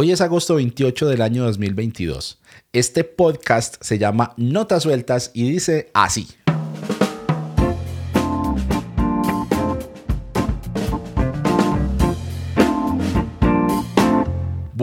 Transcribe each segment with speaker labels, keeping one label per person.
Speaker 1: Hoy es agosto 28 del año 2022. Este podcast se llama Notas Sueltas y dice así.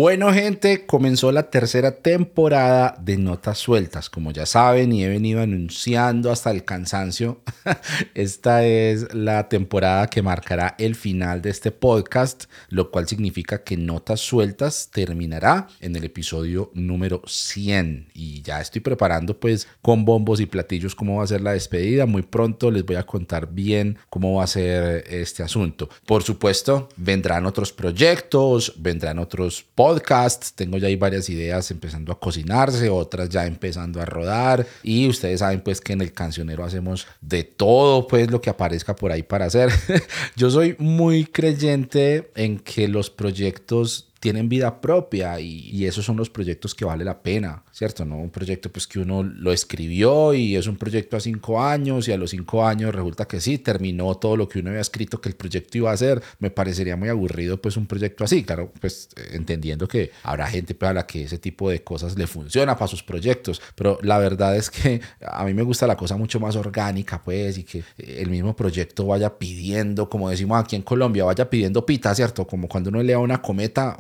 Speaker 1: Bueno, gente, comenzó la tercera temporada de Notas Sueltas. Como ya saben y he venido anunciando hasta el cansancio, esta es la temporada que marcará el final de este podcast, lo cual significa que Notas Sueltas terminará en el episodio número 100. Y ya estoy preparando pues con bombos y platillos cómo va a ser la despedida. Muy pronto les voy a contar bien cómo va a ser este asunto. Por supuesto, vendrán otros proyectos, vendrán otros podcasts podcast, tengo ya ahí varias ideas empezando a cocinarse, otras ya empezando a rodar y ustedes saben pues que en el cancionero hacemos de todo pues lo que aparezca por ahí para hacer. Yo soy muy creyente en que los proyectos tienen vida propia y, esos son los proyectos que vale la pena, ¿cierto? No un proyecto pues que uno lo escribió y es un proyecto a cinco años y a los cinco años resulta que sí, terminó todo lo que uno había escrito que el proyecto iba a hacer. Me parecería muy aburrido pues un proyecto así, claro, pues entendiendo que habrá gente para la que ese tipo de cosas le funciona para sus proyectos, pero la verdad es que a mí me gusta la cosa mucho más orgánica pues y que el mismo proyecto vaya pidiendo, como decimos aquí en Colombia, vaya pidiendo pita, ¿cierto? Como cuando uno lea una cometa,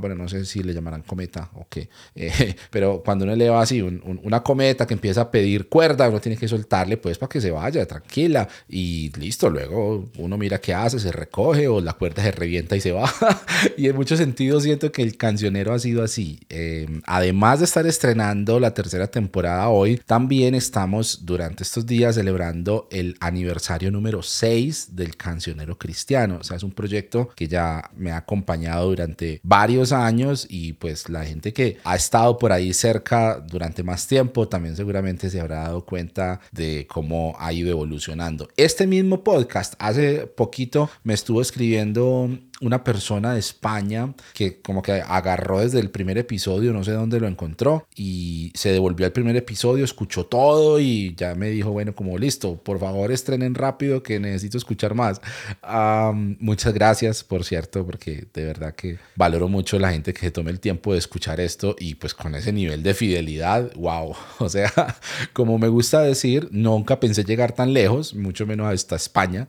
Speaker 1: bueno, no sé si le llamarán cometa o qué, eh, pero cuando uno eleva así una cometa que empieza a pedir cuerda, uno tiene que soltarle pues para que se vaya tranquila y listo, luego uno mira qué hace, se recoge o la cuerda se revienta y se va. y en muchos sentidos siento que el cancionero ha sido así. Em, además de estar estrenando la tercera temporada hoy, también estamos durante estos días celebrando el aniversario número 6 del cancionero cristiano. O sea, es un proyecto que ya me ha acompañado durante varios años y pues la gente que ha estado por ahí cerca durante más tiempo también seguramente se habrá dado cuenta de cómo ha ido evolucionando. Este mismo podcast hace poquito me estuvo escribiendo una persona de España que como que agarró desde el primer episodio, no sé dónde lo encontró, y se devolvió al primer episodio, escuchó todo y ya me dijo, bueno, como listo, por favor estrenen rápido que necesito escuchar más. muchas gracias, por cierto, porque de verdad que valoro mucho la gente que se tome el tiempo de escuchar esto y pues con ese nivel de fidelidad, wow, o sea, como me gusta decir, nunca pensé llegar tan lejos, mucho menos hasta España,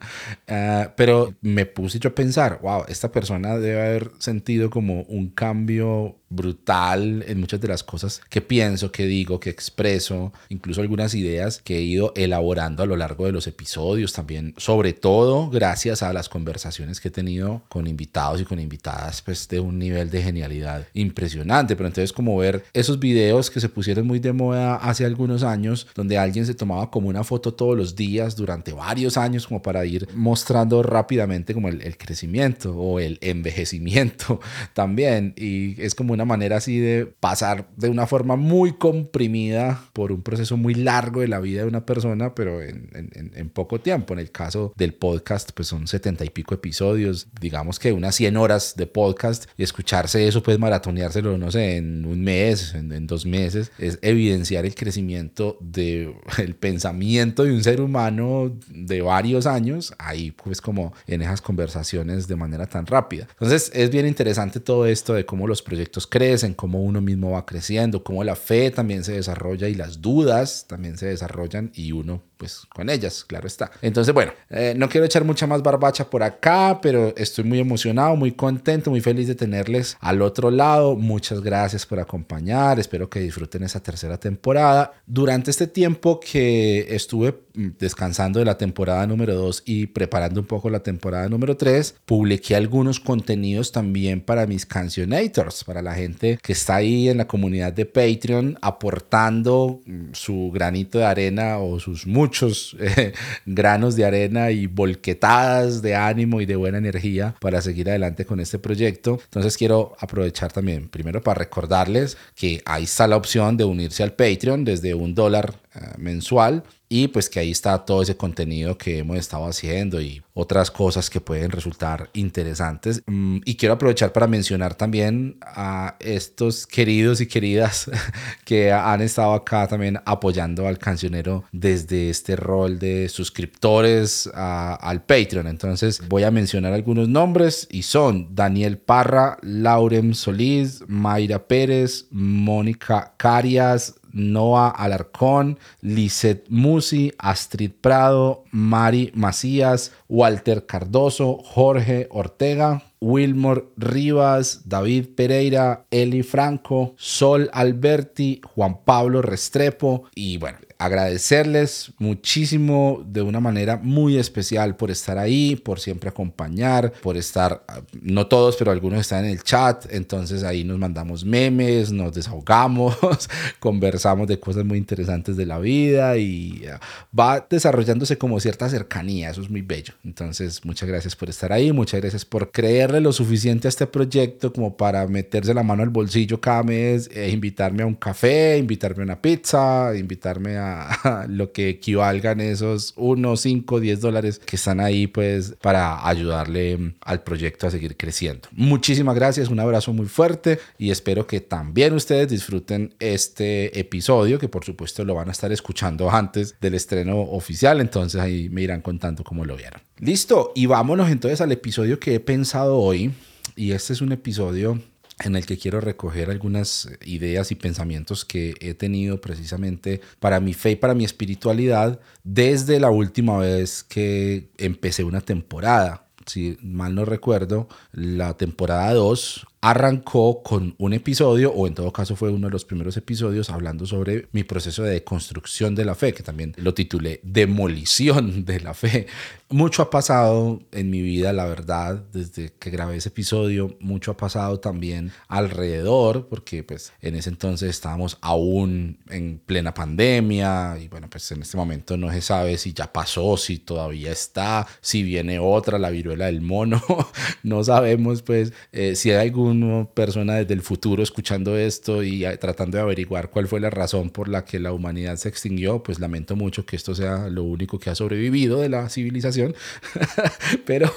Speaker 1: ah, pero me puse yo a pensar, wow, esta persona debe haber sentido como un cambio brutal en muchas de las cosas que pienso, que digo, que expreso, incluso algunas ideas que he ido elaborando a lo largo de los episodios también, sobre todo gracias a las conversaciones que he tenido con invitados y con invitadas, pues de un nivel de genialidad impresionante, pero entonces como ver esos videos que se pusieron muy de moda hace algunos años, donde alguien se tomaba como una foto todos los días durante varios años como para ir mostrando rápidamente como el, crecimiento o el envejecimiento también, y es como una manera así de pasar de una forma muy comprimida por un proceso muy largo de la vida de una persona, pero en, en, poco tiempo. En el caso del podcast, pues son setenta y pico episodios, digamos que unas 100 horas de podcast y escucharse eso, pues maratoneárselo, no sé, en un mes, en, dos meses, es evidenciar el crecimiento del el pensamiento de un ser humano de varios años, ahí pues como en esas conversaciones de manera tan rápida. Entonces es bien interesante todo esto de cómo los proyectos crecen, cómo uno mismo va creciendo, cómo la fe también se desarrolla y las dudas también se desarrollan y uno pues con ellas, claro está. Entonces, bueno, eh, no quiero echar mucha más barbacha por acá, pero estoy muy emocionado, muy contento, muy feliz de tenerles al otro lado. Muchas gracias por acompañar, espero que disfruten esa tercera temporada. Durante este tiempo que estuve mm, descansando de la temporada número 2 y preparando un poco la temporada número 3, publiqué algunos contenidos también para mis cancionators, para la gente que está ahí en la comunidad de Patreon aportando mm, su granito de arena o sus muchos eh, granos de arena y volquetadas de ánimo y de buena energía para seguir adelante con este proyecto. Entonces quiero aprovechar también primero para recordarles que ahí está la opción de unirse al Patreon desde un dólar mensual y pues que ahí está todo ese contenido que hemos estado haciendo y otras cosas que pueden resultar interesantes. Mm, y quiero aprovechar para mencionar también a estos queridos y queridas que han estado acá también apoyando al cancionero desde este rol de suscriptores al Patreon. Entonces voy a mencionar algunos nombres y son Daniel Parra, Lauren Solís, Mayra Pérez, Mónica Carias, Noah Alarcón, Lisette Musi, Astrid Prado, Mari Macías, Walter Cardoso, Jorge Ortega, Wilmore Rivas, David Pereira, Eli Franco, Sol Alberti, Juan Pablo Restrepo y bueno, agradecerles muchísimo de una manera muy especial por estar ahí, por siempre acompañar, por estar, no todos, pero algunos están en el chat, entonces ahí nos mandamos memes, nos desahogamos, conversamos de cosas muy interesantes de la vida y ah, va desarrollándose como cierta cercanía, eso es muy bello. Entonces, muchas gracias por estar ahí, muchas gracias por creerle lo suficiente a este proyecto como para meterse la mano al bolsillo cada mes, e invitarme a un café, invitarme a una pizza, invitarme a lo que equivalgan esos 1, 5, 10 dólares que están ahí pues para ayudarle al proyecto a seguir creciendo. Muchísimas gracias, un abrazo muy fuerte y espero que también ustedes disfruten este episodio que por supuesto lo van a estar escuchando antes del estreno oficial, entonces ahí me irán contando cómo lo vieron. Listo, y vámonos entonces al episodio que he pensado hoy y este es un episodio en el que quiero recoger algunas ideas y pensamientos que he tenido precisamente para mi fe y para mi espiritualidad desde la última vez que empecé una temporada. Si mal no recuerdo, la temporada 2 arrancó con un episodio, o en todo caso fue uno de los primeros episodios, hablando sobre mi proceso de construcción de la fe, que también lo titulé Demolición de la Fe. Mucho ha pasado en mi vida, la verdad, desde que grabé ese episodio, mucho ha pasado también alrededor, porque pues en ese entonces estábamos aún en plena pandemia y bueno, pues en este momento no se sabe si ya pasó, si todavía está, si viene otra, la viruela del mono, no sabemos pues eh, si hay algún una persona desde el futuro escuchando esto y tratando de averiguar cuál fue la razón por la que la humanidad se extinguió, pues lamento mucho que esto sea lo único que ha sobrevivido de la civilización, pero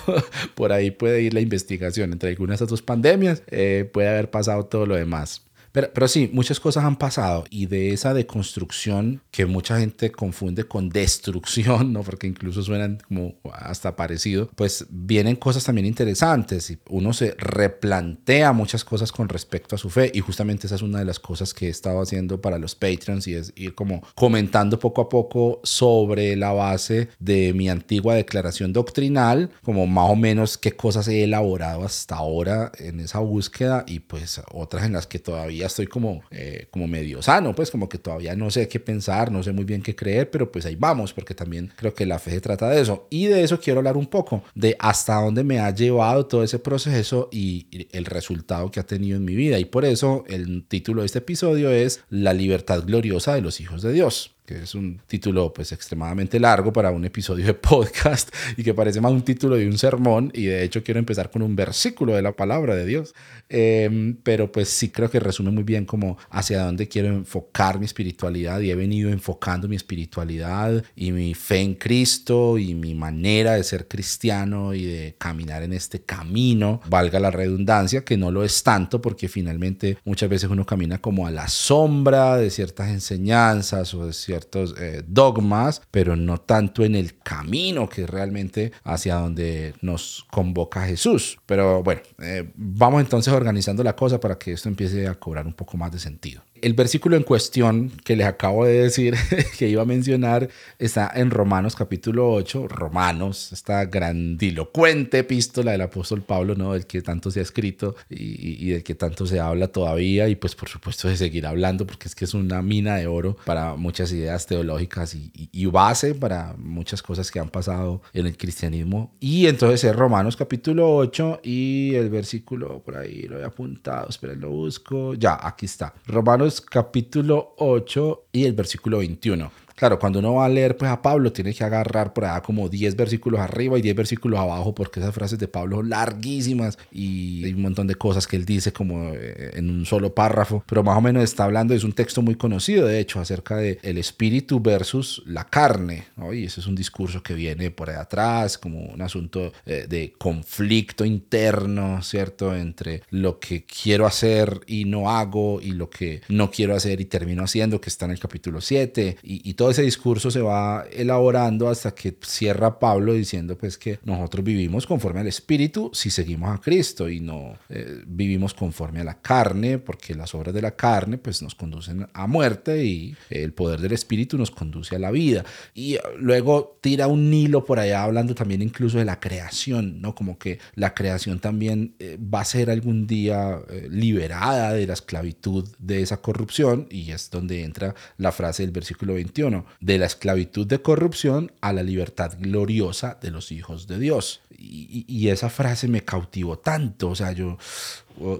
Speaker 1: por ahí puede ir la investigación. Entre algunas otras pandemias eh, puede haber pasado todo lo demás. Pero, pero sí, muchas cosas han pasado y de esa deconstrucción que mucha gente confunde con destrucción, ¿no? Porque incluso suenan como hasta parecido, pues vienen cosas también interesantes y uno se replantea muchas cosas con respecto a su fe y justamente esa es una de las cosas que he estado haciendo para los Patreons y es ir como comentando poco a poco sobre la base de mi antigua declaración doctrinal, como más o menos qué cosas he elaborado hasta ahora en esa búsqueda y pues otras en las que todavía estoy como, eh, como medio sano, pues como que todavía no sé qué pensar, no sé muy bien qué creer, pero pues ahí vamos, porque también creo que la fe se trata de eso. Y de eso quiero hablar un poco, de hasta dónde me ha llevado todo ese proceso y el resultado que ha tenido en mi vida. Y por eso el título de este episodio es La libertad gloriosa de los hijos de Dios que es un título pues extremadamente largo para un episodio de podcast y que parece más un título de un sermón y de hecho quiero empezar con un versículo de la palabra de Dios. Em, pero pues sí creo que resume muy bien como hacia dónde quiero enfocar mi espiritualidad y he venido enfocando mi espiritualidad y mi fe en Cristo y mi manera de ser cristiano y de caminar en este camino, valga la redundancia, que no lo es tanto porque finalmente muchas veces uno camina como a la sombra de ciertas enseñanzas o de ciertas eh, dogmas, pero no tanto en el camino que realmente hacia donde nos convoca Jesús. Pero bueno, eh, vamos entonces organizando la cosa para que esto empiece a cobrar un poco más de sentido. El versículo en cuestión que les acabo de decir que iba a mencionar está en Romanos capítulo 8. Romanos, esta grandilocuente epístola del apóstol Pablo, ¿no? Del que tanto se ha escrito y, del que tanto se habla todavía y pues por supuesto de seguir hablando porque es que es una mina de oro para muchas ideas teológicas y, y base para muchas cosas que han pasado en el cristianismo. Y entonces es Romanos capítulo 8 y el versículo por ahí lo he apuntado, esperen, lo busco. Ya, aquí está. Romanos capítulo 8 y el versículo 21 Claro, cuando uno va a leer pues, a Pablo, tiene que agarrar por allá como 10 versículos arriba y 10 versículos abajo, porque esas frases de Pablo son larguísimas y hay un montón de cosas que él dice como eh, en un solo párrafo, pero más o menos está hablando, es un texto muy conocido, de hecho, acerca de el espíritu versus la carne, y ese es un discurso que viene por ahí atrás, como un asunto eh, de conflicto interno, ¿cierto? Entre lo que quiero hacer y no hago y lo que no quiero hacer y termino haciendo, que está en el capítulo 7, y, y todo ese discurso se va elaborando hasta que cierra Pablo diciendo pues que nosotros vivimos conforme al espíritu si seguimos a Cristo y no eh, vivimos conforme a la carne, porque las obras de la carne pues nos conducen a muerte y el poder del espíritu nos conduce a la vida. Y luego tira un hilo por allá hablando también incluso de la creación, ¿no? Como que la creación también eh, va a ser algún día eh, liberada de la esclavitud de esa corrupción y es donde entra la frase del versículo 21, de la esclavitud de corrupción a la libertad gloriosa de los hijos de Dios. Y, esa frase me cautivó tanto, o sea, yo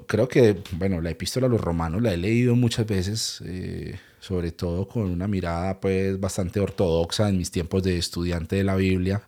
Speaker 1: creo que, bueno, la epístola a los romanos la he leído muchas veces. Eh, sobre todo con una mirada pues bastante ortodoxa en mis tiempos de estudiante de la Biblia.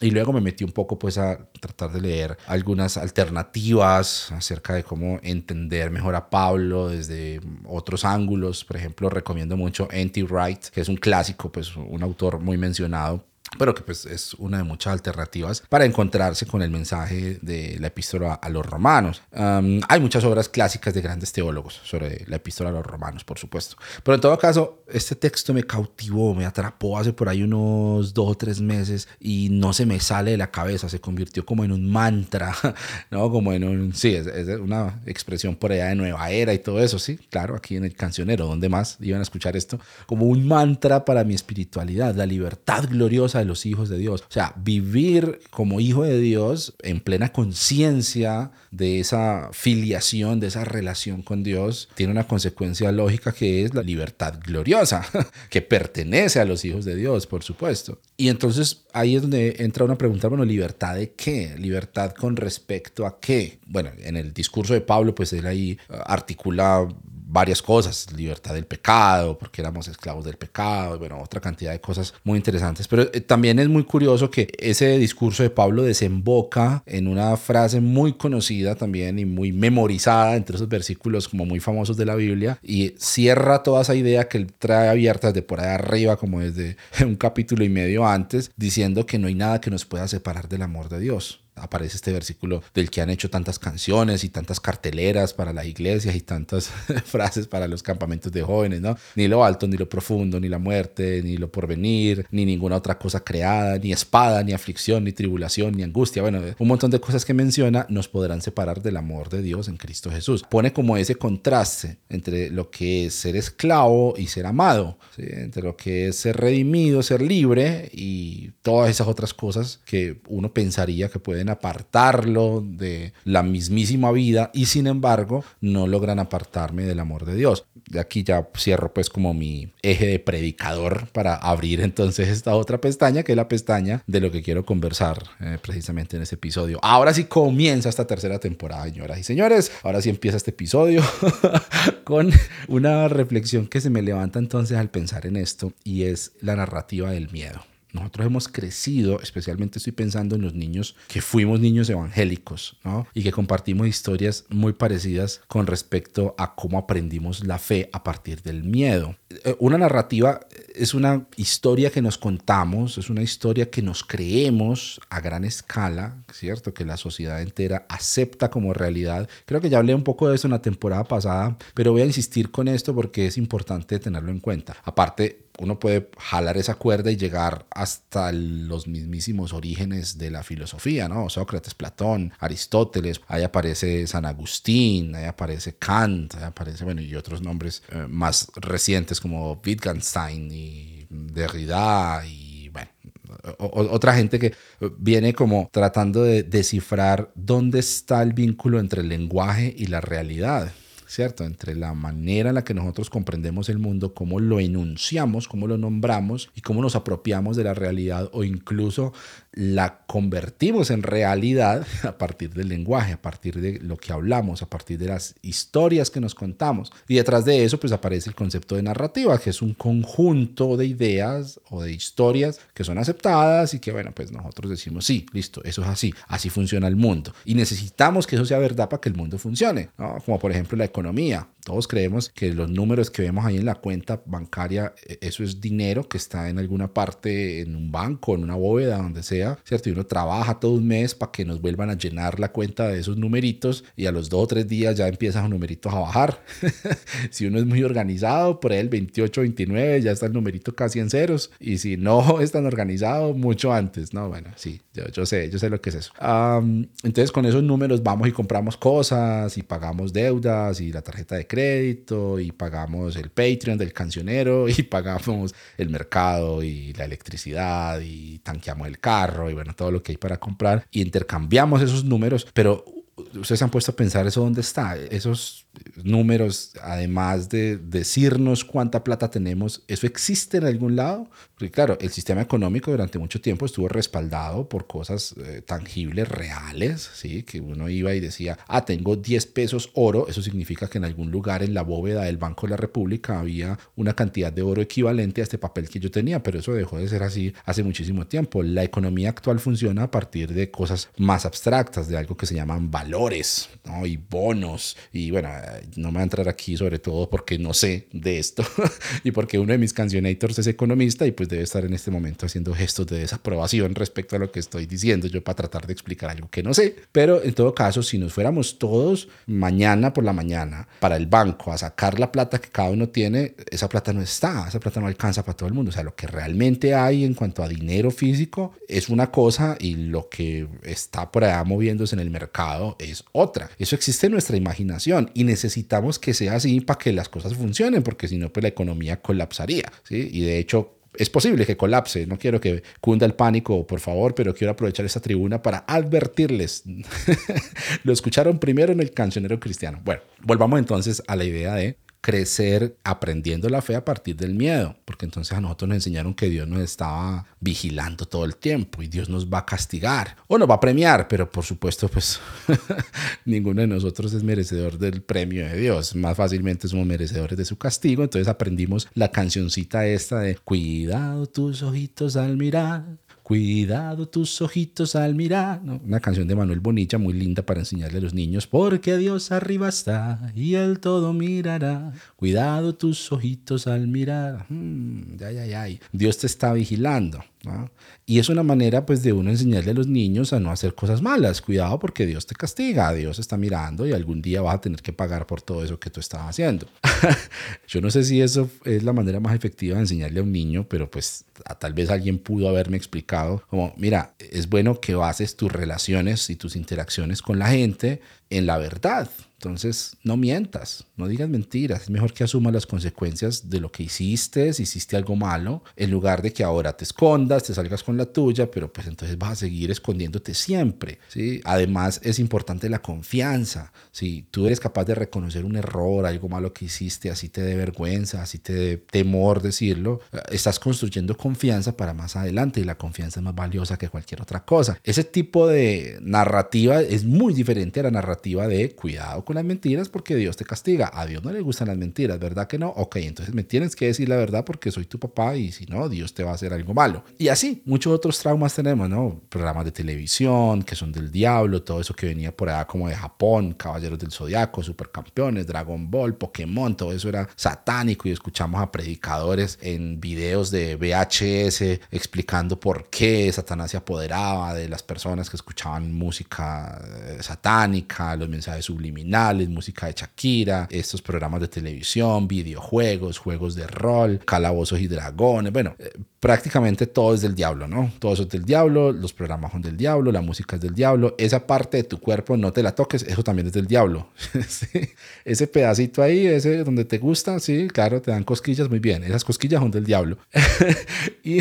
Speaker 1: Y luego me metí un poco pues a tratar de leer algunas alternativas acerca de cómo entender mejor a Pablo desde otros ángulos. Por ejemplo, recomiendo mucho N.T. Wright, que es un clásico, pues un autor muy mencionado pero que pues es una de muchas alternativas para encontrarse con el mensaje de la epístola a los romanos. hay muchas obras clásicas de grandes teólogos sobre la epístola a los romanos, por supuesto. Pero en todo caso, este texto me cautivó, me atrapó hace por ahí unos dos o tres meses y no se me sale de la cabeza, se convirtió como en un mantra, ¿no? Como en un, sí, es, una expresión por allá de nueva era y todo eso, sí, claro, aquí en el cancionero, donde más iban a escuchar esto, como un mantra para mi espiritualidad, la libertad gloriosa de los hijos de Dios. O sea, vivir como hijo de Dios en plena conciencia de esa filiación, de esa relación con Dios, tiene una consecuencia lógica que es la libertad gloriosa, que pertenece a los hijos de Dios, por supuesto. Y entonces ahí es donde entra una pregunta, bueno, ¿libertad de qué? ¿Libertad con respecto a qué? Bueno, en el discurso de Pablo, pues él ahí articula varias cosas, libertad del pecado, porque éramos esclavos del pecado, bueno, otra cantidad de cosas muy interesantes. Pero eh, también es muy curioso que ese discurso de Pablo desemboca en una frase muy conocida también y muy memorizada entre esos versículos como muy famosos de la Biblia y cierra toda esa idea que él trae abierta desde por ahí arriba, como desde un capítulo y medio antes, diciendo que no hay nada que nos pueda separar del amor de Dios aparece este versículo del que han hecho tantas canciones y tantas carteleras para las iglesias y tantas frases para los campamentos de jóvenes, ¿no? Ni lo alto, ni lo profundo, ni la muerte, ni lo porvenir, ni ninguna otra cosa creada, ni espada, ni aflicción, ni tribulación, ni angustia. Bueno, un montón de cosas que menciona nos podrán separar del amor de Dios en Cristo Jesús. Pone como ese contraste entre lo que es ser esclavo y ser amado, entre lo que es ser redimido, ser libre y todas esas otras cosas que uno pensaría que pueden apartarlo de la mismísima vida y sin embargo no logran apartarme del amor de Dios. De aquí ya cierro pues como mi eje de predicador para abrir entonces esta otra pestaña que es la pestaña de lo que quiero conversar eh, precisamente en este episodio. Ahora sí comienza esta tercera temporada, señoras y señores. Ahora sí empieza este episodio con una reflexión que se me levanta entonces al pensar en esto y es la narrativa del miedo. Nosotros hemos crecido, especialmente estoy pensando en los niños que fuimos niños evangélicos, ¿no? Y que compartimos historias muy parecidas con respecto a cómo aprendimos la fe a partir del miedo. Eh, una narrativa es una historia que nos contamos, es una historia que nos creemos a gran escala, ¿cierto? Que la sociedad entera acepta como realidad. Creo que ya hablé un poco de eso en la temporada pasada, pero voy a insistir con esto porque es importante tenerlo en cuenta. Aparte, uno puede jalar esa cuerda y llegar hasta los mismísimos orígenes de la filosofía, ¿no? Sócrates, Platón, Aristóteles, ahí aparece San Agustín, ahí aparece Kant, ahí aparece, bueno, y otros nombres eh, más recientes como Wittgenstein y Derrida y, bueno, otra gente que viene como tratando de descifrar dónde está el vínculo entre el lenguaje y la realidad. ¿Cierto? Entre la manera en la que nosotros comprendemos el mundo, cómo lo enunciamos, cómo lo nombramos y cómo nos apropiamos de la realidad o incluso la convertimos en realidad a partir del lenguaje, a partir de lo que hablamos, a partir de las historias que nos contamos. Y detrás de eso pues aparece el concepto de narrativa, que es un conjunto de ideas o de historias que son aceptadas y que bueno, pues nosotros decimos, sí, listo, eso es así, así funciona el mundo. Y necesitamos que eso sea verdad para que el mundo funcione, como por ejemplo la. Todos creemos que los números que vemos ahí en la cuenta bancaria, e, eso es dinero que está en alguna parte, en un banco, en una bóveda, donde sea, ¿cierto? Y uno trabaja todo un mes para que nos vuelvan a llenar la cuenta de esos numeritos y a los dos o tres días ya empiezan los numeritos a bajar. si uno es muy organizado, por ahí el 28, 29 ya está el numerito casi en ceros. Y si no es tan organizado, mucho antes, ¿no? Bueno, sí, yo, sé, yo sé lo que es eso. entonces con esos números vamos y compramos cosas y pagamos deudas y la tarjeta de crédito y pagamos el Patreon del cancionero y pagamos el mercado y la electricidad y tanqueamos el carro y bueno, todo lo que hay para comprar. Y intercambiamos esos números, pero ustedes han puesto a pensar eso dónde está, esos números, además de decirnos cuánta plata tenemos, ¿eso existe en algún lado? Porque claro, el sistema económico durante mucho tiempo estuvo respaldado por cosas eh, tangibles, reales, ¿sí? Que uno iba y decía, ah, tengo 10 pesos oro, eso significa que en algún lugar en la bóveda del Banco de la República había una cantidad de oro equivalente a este papel que yo tenía, pero eso dejó de ser así hace muchísimo tiempo. La economía actual funciona a partir de cosas más abstractas, de algo que se llaman valores, ¿no? Y bonos, y bueno, no me voy a entrar aquí sobre todo porque no sé de esto y porque uno de mis cancionators es economista y pues debe estar en este momento haciendo gestos de desaprobación respecto a lo que estoy diciendo yo para tratar de explicar algo que no sé. Pero en todo caso, si nos fuéramos todos mañana por la mañana para el banco a sacar la plata que cada uno tiene, esa plata no está, esa plata no alcanza para todo el mundo. O sea, lo que realmente hay en cuanto a dinero físico es una cosa y lo que está por allá moviéndose en el mercado es otra. Eso existe en nuestra imaginación y necesitamos que sea así para que las cosas funcionen, porque si no, pues la economía colapsaría. ¿sí? Y de hecho, es posible que colapse. No quiero que cunda el pánico, por favor, pero quiero aprovechar esta tribuna para advertirles. Lo escucharon primero en el cancionero cristiano. Bueno, volvamos entonces a la idea de crecer aprendiendo la fe a partir del miedo, porque entonces a nosotros nos enseñaron que Dios nos estaba vigilando todo el tiempo y Dios nos va a castigar o nos va a premiar, pero por supuesto pues ninguno de nosotros es merecedor del premio de Dios, más fácilmente somos merecedores de su castigo, entonces aprendimos la cancioncita esta de cuidado tus ojitos al mirar Cuidado tus ojitos al mirar. Una canción de Manuel Bonilla muy linda para enseñarle a los niños. Porque Dios arriba está y Él todo mirará. Cuidado tus ojitos al mirar. Hmm, ay, ay. Dios te está vigilando. Y es una manera pues de uno enseñarle a los niños a no hacer cosas malas. Cuidado porque Dios te castiga, Dios está mirando y algún día vas a tener que pagar por todo eso que tú estás haciendo. Yo no sé si eso es la manera más efectiva de enseñarle a un niño, pero pues tal vez alguien pudo haberme explicado como, mira, es bueno que bases tus relaciones y tus interacciones con la gente en la verdad. Entonces, no mientas, no digas mentiras. Es mejor que asumas las consecuencias de lo que hiciste, si hiciste algo malo, en lugar de que ahora te escondas, te salgas con la tuya, pero pues entonces vas a seguir escondiéndote siempre. ¿sí? Además, es importante la confianza. Si tú eres capaz de reconocer un error, algo malo que hiciste, así te dé vergüenza, así te dé temor decirlo, estás construyendo confianza para más adelante y la confianza es más valiosa que cualquier otra cosa. Ese tipo de narrativa es muy diferente a la narrativa de cuidado con las mentiras porque Dios te castiga. A Dios no le gustan las mentiras, ¿verdad que no? Ok, entonces me tienes que decir la verdad porque soy tu papá y si no, Dios te va a hacer algo malo. Y así, muchos otros traumas tenemos, ¿no? Programas de televisión que son del diablo, todo eso que venía por allá como de Japón, Caballeros del Zodiaco, Supercampeones, Dragon Ball, Pokémon, todo eso era satánico y escuchamos a predicadores en videos de VHS explicando por qué Satanás se apoderaba de las personas que escuchaban música eh, satánica, los mensajes subliminales música de Shakira, estos programas de televisión, videojuegos, juegos de rol, calabozos y dragones, bueno, eh, prácticamente todo es del diablo, ¿no? Todo eso es del diablo, los programas son del diablo, la música es del diablo, esa parte de tu cuerpo no te la toques, eso también es del diablo. Ese pedacito ahí, ese donde te gusta, sí, claro, te dan cosquillas, muy bien, esas cosquillas son del diablo. y,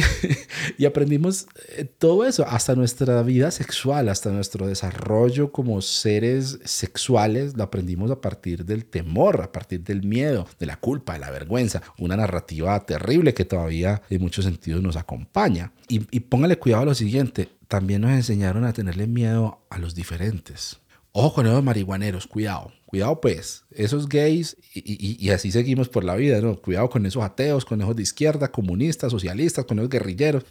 Speaker 1: y aprendimos eh, todo eso, hasta nuestra vida sexual, hasta nuestro desarrollo como seres sexuales, la aprendimos a partir del temor, a partir del miedo, de la culpa, de la vergüenza. Una narrativa terrible que todavía en muchos sentidos nos acompaña. Y, y póngale cuidado a lo siguiente, también nos enseñaron a tenerle miedo a los diferentes. Ojo con esos marihuaneros, cuidado, cuidado pues, esos gays y, y, así seguimos por la vida, ¿no? Cuidado con esos ateos, con esos de izquierda, comunistas, socialistas, con esos guerrilleros.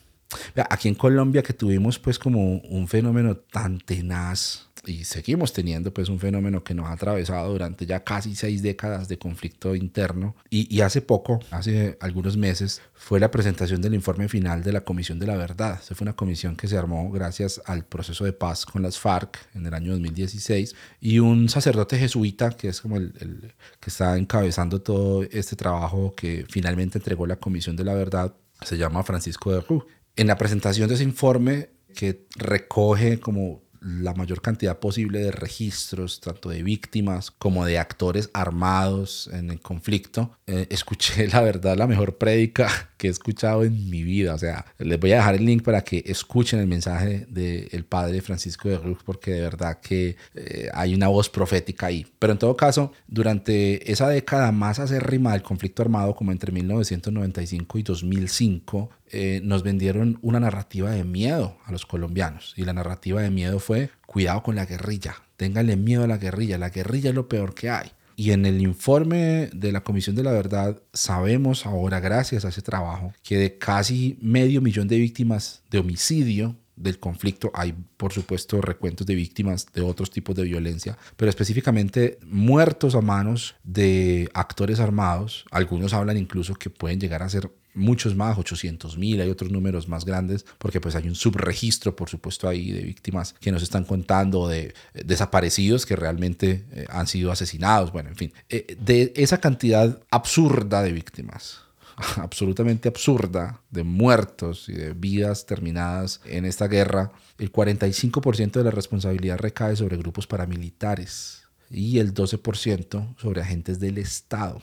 Speaker 1: Aquí en Colombia que tuvimos pues como un fenómeno tan tenaz y seguimos teniendo pues un fenómeno que nos ha atravesado durante ya casi seis décadas de conflicto interno y, y, hace poco, hace algunos meses, fue la presentación del informe final de la Comisión de la Verdad. Esa fue una comisión que se armó gracias al proceso de paz con las FARC en el año 2016 y un sacerdote jesuita que es como el, el que está encabezando todo este trabajo que finalmente entregó la Comisión de la Verdad, se llama Francisco de Roux. En la presentación de ese informe que recoge como la mayor cantidad posible de registros, tanto de víctimas como de actores armados en el conflicto. Eh, escuché, la verdad, la mejor prédica que he escuchado en mi vida. O sea, les voy a dejar el link para que escuchen el mensaje del padre Francisco de Rux, porque de verdad que eh, hay una voz profética ahí. Pero en todo caso, durante esa década más acérrima del conflicto armado, como entre 1995 y 2005, eh, nos vendieron una narrativa de miedo a los colombianos. Y la narrativa de miedo fue, cuidado con la guerrilla, ténganle miedo a la guerrilla, la guerrilla es lo peor que hay. Y en el informe de la Comisión de la Verdad sabemos ahora, gracias a ese trabajo, que de casi medio millón de víctimas de homicidio del conflicto. Hay, por supuesto, recuentos de víctimas de otros tipos de violencia, pero específicamente muertos a manos de actores armados. Algunos hablan incluso que pueden llegar a ser muchos más, 800 mil, hay otros números más grandes, porque pues hay un subregistro, por supuesto, ahí de víctimas que nos están contando, de eh, desaparecidos que realmente eh, han sido asesinados, bueno, en fin, eh, de esa cantidad absurda de víctimas absolutamente absurda de muertos y de vidas terminadas en esta guerra, el 45% de la responsabilidad recae sobre grupos paramilitares y el 12% sobre agentes del Estado.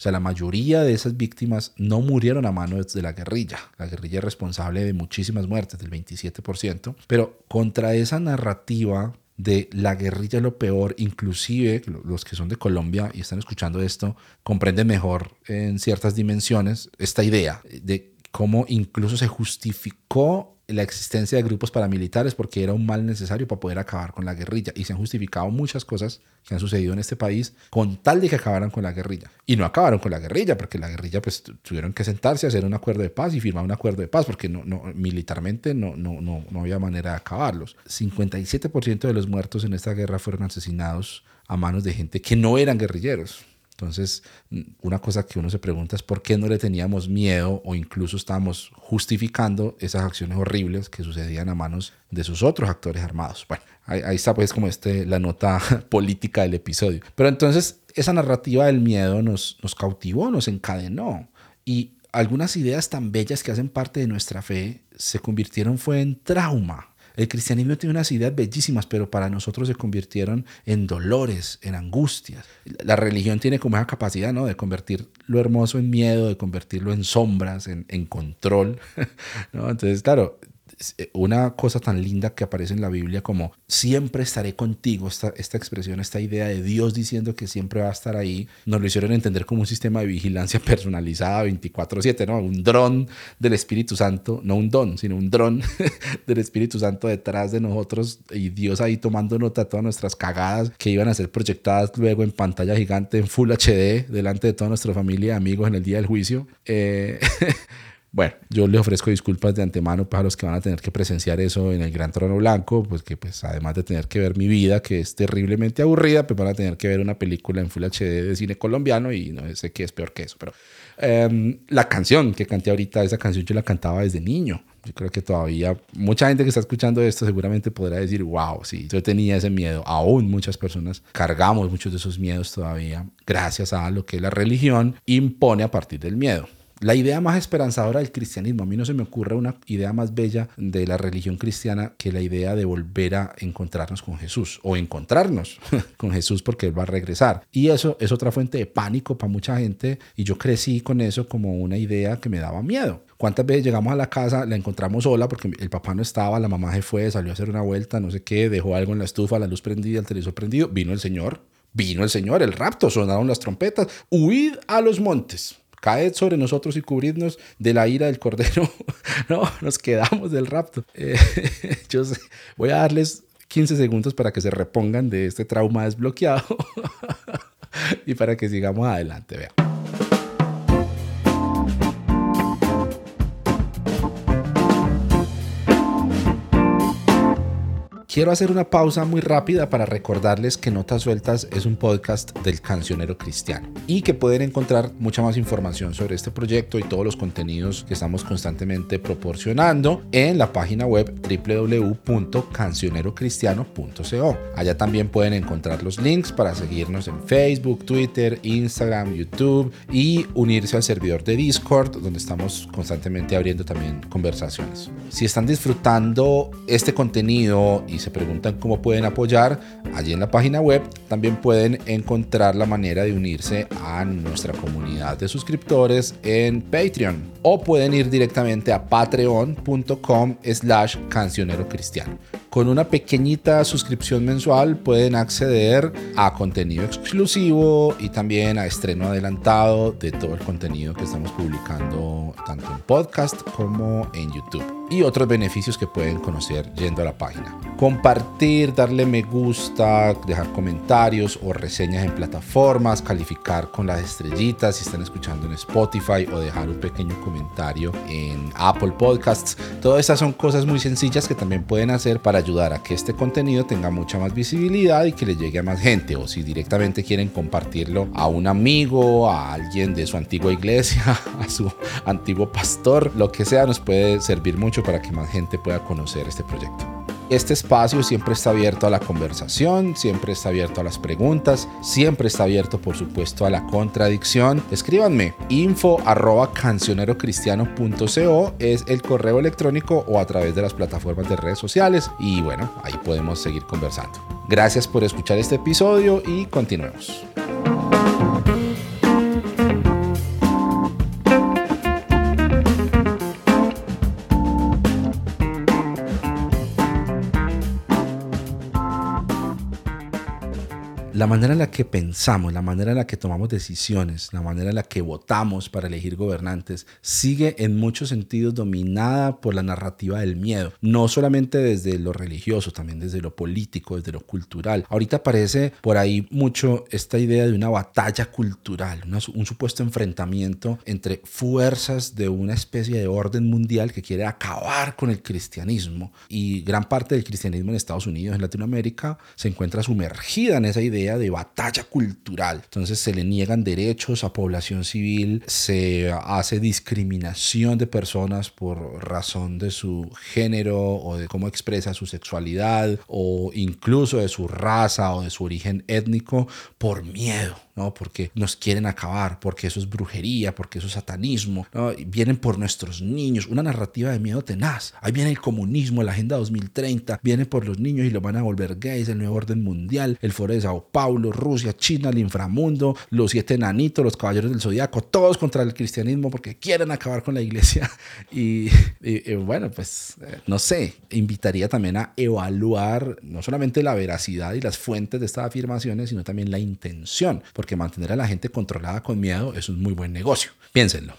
Speaker 1: O sea, la mayoría de esas víctimas no murieron a manos de la guerrilla. La guerrilla es responsable de muchísimas muertes, del 27%. Pero contra esa narrativa de la guerrilla lo peor, inclusive los que son de Colombia y están escuchando esto, comprenden mejor en ciertas dimensiones esta idea de cómo incluso se justificó la existencia de grupos paramilitares porque era un mal necesario para poder acabar con la guerrilla. Y se han justificado muchas cosas que han sucedido en este país con tal de que acabaran con la guerrilla. Y no acabaron con la guerrilla, porque la guerrilla pues tuvieron que sentarse, hacer un acuerdo de paz y firmar un acuerdo de paz, porque no, no, militarmente no, no, no, no había manera de acabarlos. 57% de los muertos en esta guerra fueron asesinados a manos de gente que no eran guerrilleros. Entonces, una cosa que uno se pregunta es por qué no le teníamos miedo o incluso estábamos justificando esas acciones horribles que sucedían a manos de sus otros actores armados. Bueno, ahí, está pues como este, la nota política del episodio. Pero entonces, esa narrativa del miedo nos, nos cautivó, nos encadenó. Y algunas ideas tan bellas que hacen parte de nuestra fe se convirtieron fue en trauma el cristianismo tiene unas ideas bellísimas, pero para nosotros se convirtieron en dolores, en angustias. La religión tiene como esa capacidad ¿no? de convertir lo hermoso en miedo, de convertirlo en sombras, en, control. ¿no? Entonces, claro, una cosa tan linda que aparece en la Biblia como siempre estaré contigo, esta, esta expresión, esta idea de Dios diciendo que siempre va a estar ahí, nos lo hicieron entender como un sistema de vigilancia personalizada 24/7, ¿no? Un dron del Espíritu Santo, no un don, sino un dron del Espíritu Santo detrás de nosotros y Dios ahí tomando nota de todas nuestras cagadas que iban a ser proyectadas luego en pantalla gigante en Full HD delante de toda nuestra familia y amigos en el día del juicio. Eh, Bueno, yo les ofrezco disculpas de antemano para los que van a tener que presenciar eso en el Gran Trono Blanco, pues que pues además de tener que ver mi vida, que es terriblemente aburrida, pues van a tener que ver una película en Full HD de cine colombiano y no sé qué es peor que eso, pero em, la canción que canté ahorita, esa canción yo la cantaba desde niño. Yo creo que todavía mucha gente que está escuchando esto seguramente podrá decir, wow, sí, yo tenía ese miedo. Aún muchas personas cargamos muchos de esos miedos todavía gracias a lo que la religión impone a partir del miedo. La idea más esperanzadora del cristianismo, a mí no se me ocurre una idea más bella de la religión cristiana que la idea de volver a encontrarnos con Jesús o encontrarnos con Jesús porque Él va a regresar. Y eso es otra fuente de pánico para mucha gente y yo crecí con eso como una idea que me daba miedo. ¿Cuántas veces llegamos a la casa, la encontramos sola porque el papá no estaba, la mamá se fue, salió a hacer una vuelta, no sé qué, dejó algo en la estufa, la luz prendida, el televisor prendido, vino el Señor, vino el Señor, el rapto, sonaron las trompetas, huid a los montes. Caed sobre nosotros y cubridnos de la ira del Cordero. no, nos quedamos del rapto. Eh, yo sé, voy a darles 15 segundos para que se repongan de este trauma desbloqueado y para que sigamos adelante. Vean. Quiero hacer una pausa muy rápida para recordarles que Notas Sueltas es un podcast del cancionero cristiano y que pueden encontrar mucha más información sobre este proyecto y todos los contenidos que estamos constantemente proporcionando en la página web www.cancionerocristiano.co. Allá también pueden encontrar los links para seguirnos en Facebook, Twitter, Instagram, YouTube y unirse al servidor de Discord donde estamos constantemente abriendo también conversaciones. Si están disfrutando este contenido y se preguntan cómo pueden apoyar, allí en la página web también pueden encontrar la manera de unirse a nuestra comunidad de suscriptores en Patreon o pueden ir directamente a patreon.com slash cancionero cristiano. Con una pequeñita suscripción mensual pueden acceder a contenido exclusivo y también a estreno adelantado de todo el contenido que estamos publicando tanto en podcast como en YouTube y otros beneficios que pueden conocer yendo a la página. Compartir, darle me gusta, dejar comentarios o reseñas en plataformas, calificar con las estrellitas si están escuchando en Spotify o dejar un pequeño comentario en Apple Podcasts. Todas esas son cosas muy sencillas que también pueden hacer para ayudar a que este contenido tenga mucha más visibilidad y que le llegue a más gente. O si directamente quieren compartirlo a un amigo, a alguien de su antigua iglesia, a su antiguo pastor, lo que sea, nos puede servir mucho para que más gente pueda conocer este proyecto. Este espacio siempre está abierto a la conversación, siempre está abierto a las preguntas, siempre está abierto por supuesto a la contradicción. Escríbanme info es el correo electrónico o a través de las plataformas de redes sociales y bueno, ahí podemos seguir conversando. Gracias por escuchar este episodio y continuemos. La manera en la que pensamos, la manera en la que tomamos decisiones, la manera en la que votamos para elegir gobernantes, sigue en muchos sentidos dominada por la narrativa del miedo, no solamente desde lo religioso, también desde lo político, desde lo cultural. Ahorita aparece por ahí mucho esta idea de una batalla cultural, un supuesto enfrentamiento entre fuerzas de una especie de orden mundial que quiere acabar con el cristianismo y gran parte del cristianismo en Estados Unidos, en Latinoamérica, se encuentra sumergida en esa idea de batalla cultural. Entonces se le niegan derechos a población civil, se hace discriminación de personas por razón de su género o de cómo expresa su sexualidad o incluso de su raza o de su origen étnico por miedo. ¿No? Porque nos quieren acabar, porque eso es brujería, porque eso es satanismo, Vienen por nuestros niños, una narrativa de miedo tenaz. Ahí viene el comunismo, la Agenda 2030, viene por los niños y los van a volver gays, el nuevo orden mundial, el foro de Sao Paulo, Rusia, China, el inframundo, los siete enanitos, los caballeros del zodiaco, todos contra el cristianismo porque quieren acabar con la iglesia. Y, y bueno, pues eh, no sé, invitaría también a evaluar no solamente la veracidad y las fuentes de estas afirmaciones, sino también la intención, porque que mantener a la gente controlada con miedo es un muy buen negocio. Piénsenlo.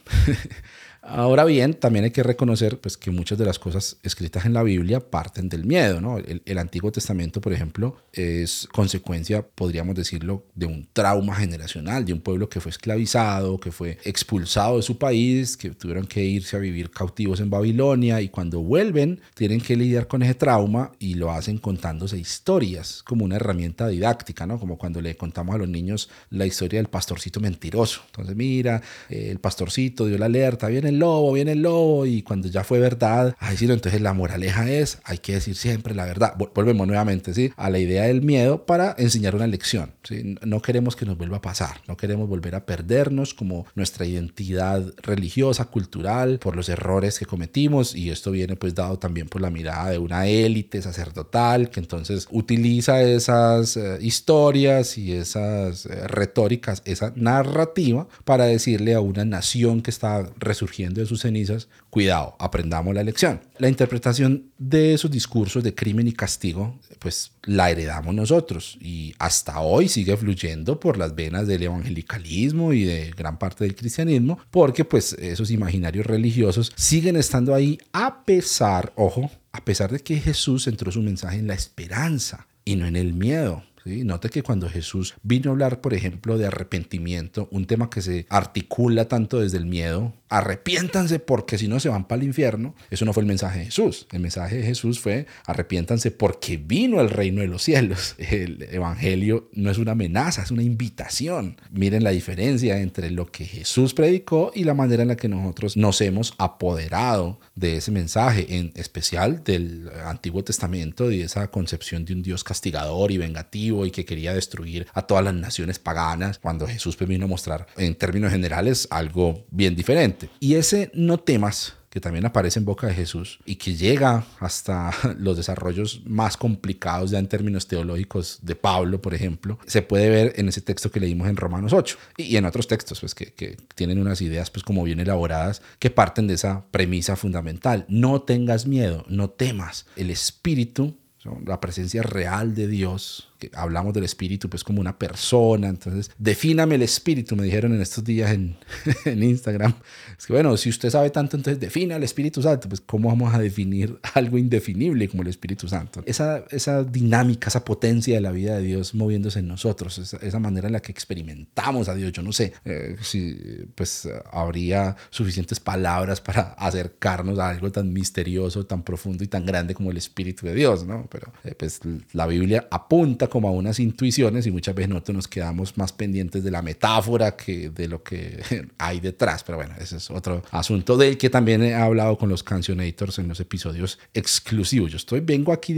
Speaker 1: Ahora bien, también hay que reconocer pues, que muchas de las cosas escritas en la Biblia parten del miedo. ¿no? El, Antiguo Testamento, por ejemplo, es consecuencia, podríamos decirlo, de un trauma generacional, de un pueblo que fue esclavizado, que fue expulsado de su país, que tuvieron que irse a vivir cautivos en Babilonia y cuando vuelven tienen que lidiar con ese trauma y lo hacen contándose historias como una herramienta didáctica, ¿no? como cuando le contamos a los niños la historia del pastorcito mentiroso. Entonces, mira, el pastorcito dio la alerta, viene el lobo, viene el lobo, y cuando ya fue verdad, ahí sí, entonces la moraleja es, hay que decir siempre la verdad. Volvemos nuevamente, ¿sí? A la idea del miedo para enseñar una lección, ¿sí? No queremos que nos vuelva a pasar, no queremos volver a perdernos como nuestra identidad religiosa, cultural, por los errores que cometimos, y esto viene pues dado también por la mirada de una élite sacerdotal que entonces utiliza esas eh, historias y esas eh, retóricas, esa narrativa para decirle a una nación que está resurgiendo de sus cenizas, cuidado, aprendamos la lección. La interpretación de esos discursos de crimen y castigo, pues la heredamos nosotros y hasta hoy sigue fluyendo por las venas del evangelicalismo y de gran parte del cristianismo, porque pues esos imaginarios religiosos siguen estando ahí a pesar, ojo, a pesar de que Jesús centró su mensaje en la esperanza y no en el miedo. ¿sí? Note que cuando Jesús vino a hablar, por ejemplo, de arrepentimiento, un tema que se articula tanto desde el miedo, arrepiéntanse porque si no se van para el infierno, eso no fue el mensaje de Jesús. El mensaje de Jesús fue arrepiéntanse porque vino el reino de los cielos. El evangelio no es una amenaza, es una invitación. Miren la diferencia entre lo que Jesús predicó y la manera en la que nosotros nos hemos apoderado de ese mensaje, en especial del Antiguo Testamento y esa concepción de un Dios castigador y vengativo y que quería destruir a todas las naciones paganas, cuando Jesús pues vino a mostrar en términos generales algo bien diferente. Y ese no temas que también aparece en boca de Jesús y que llega hasta los desarrollos más complicados ya en términos teológicos de Pablo, por ejemplo, se puede ver en ese texto que leímos en Romanos 8 y en otros textos pues que, que tienen unas ideas pues como bien elaboradas que parten de esa premisa fundamental. No tengas miedo, no temas. El Espíritu, la presencia real de Dios, hablamos del espíritu pues como una persona, entonces defíname el espíritu, me dijeron en estos días en, en, Instagram. Es que bueno, si usted sabe tanto, entonces defina el Espíritu Santo, pues cómo vamos a definir algo indefinible como el Espíritu Santo. Esa, esa dinámica, esa potencia de la vida de Dios moviéndose en nosotros, esa, esa manera en la que experimentamos a Dios, yo no sé eh, si pues habría suficientes palabras para acercarnos a algo tan misterioso, tan profundo y tan grande como el Espíritu de Dios, ¿no? Pero eh, pues la Biblia apunta como a unas intuiciones y muchas veces nosotros nos quedamos más pendientes de la metáfora que de lo que hay detrás. Pero bueno, ese es otro asunto del que también he hablado con los cancionators en los episodios exclusivos. Yo estoy, vengo aquí,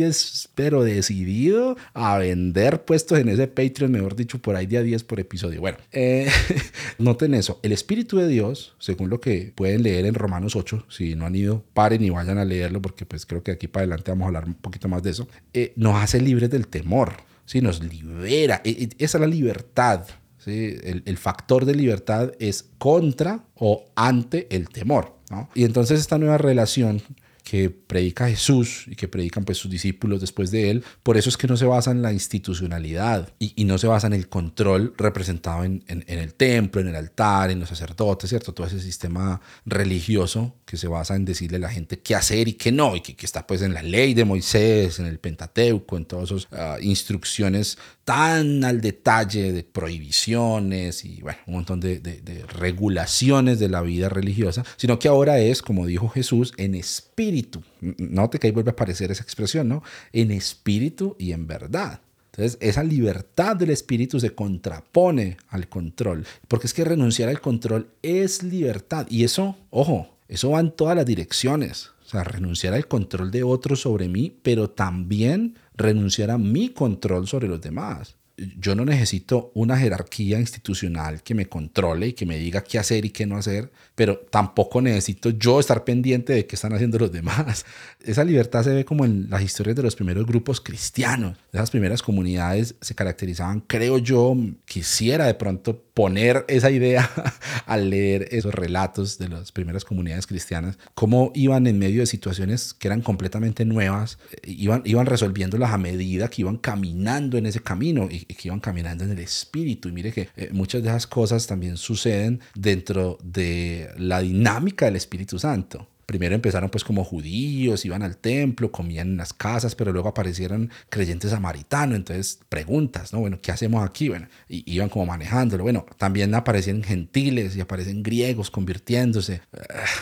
Speaker 1: pero decidido a vender puestos en ese Patreon, mejor dicho, por ahí día 10 por episodio. Bueno, eh, noten eso. El Espíritu de Dios, según lo que pueden leer en Romanos 8, si no han ido, paren y vayan a leerlo porque pues creo que aquí para adelante vamos a hablar un poquito más de eso, eh, nos hace libres del temor. ¿Sí? nos libera. E, e, esa es la libertad. El, el, factor de libertad es contra o ante el temor. Y entonces esta nueva relación que predica Jesús y que predican pues sus discípulos después de él, por eso es que no se basa en la institucionalidad y, y no se basa en el control representado en, en, en, el templo, en el altar, en los sacerdotes, ¿cierto? Todo ese sistema religioso que se basa en decirle a la gente qué hacer y qué no, y que, que está pues en la ley de Moisés, en el Pentateuco, en todas esas uh, instrucciones tan al detalle de prohibiciones y bueno, un montón de, de, de regulaciones de la vida religiosa, sino que ahora es, como dijo Jesús, en espíritu. Note que ahí vuelve a aparecer esa expresión, ¿no? En espíritu y en verdad. Entonces, esa libertad del espíritu se contrapone al control, porque es que renunciar al control es libertad. Y eso, ojo, eso va en todas las direcciones. O sea, renunciar al control de otros sobre mí, pero también renunciar a mi control sobre los demás. Yo no necesito una jerarquía institucional que me controle y que me diga qué hacer y qué no hacer, pero tampoco necesito yo estar pendiente de qué están haciendo los demás. Esa libertad se ve como en las historias de los primeros grupos cristianos. Esas primeras comunidades se caracterizaban, creo yo, quisiera de pronto poner esa idea al leer esos relatos de las primeras comunidades cristianas, cómo iban en medio de situaciones que eran completamente nuevas, iban, iban resolviéndolas a medida que iban caminando en ese camino y, y que iban caminando en el espíritu. Y mire que eh, muchas de esas cosas también suceden dentro de la dinámica del Espíritu Santo. Primero empezaron pues como judíos, iban al templo, comían en las casas, pero luego aparecieron creyentes samaritanos, entonces preguntas, ¿no? Bueno, ¿qué hacemos aquí? Bueno, y iban como manejándolo. Bueno, también aparecen gentiles y aparecen griegos convirtiéndose.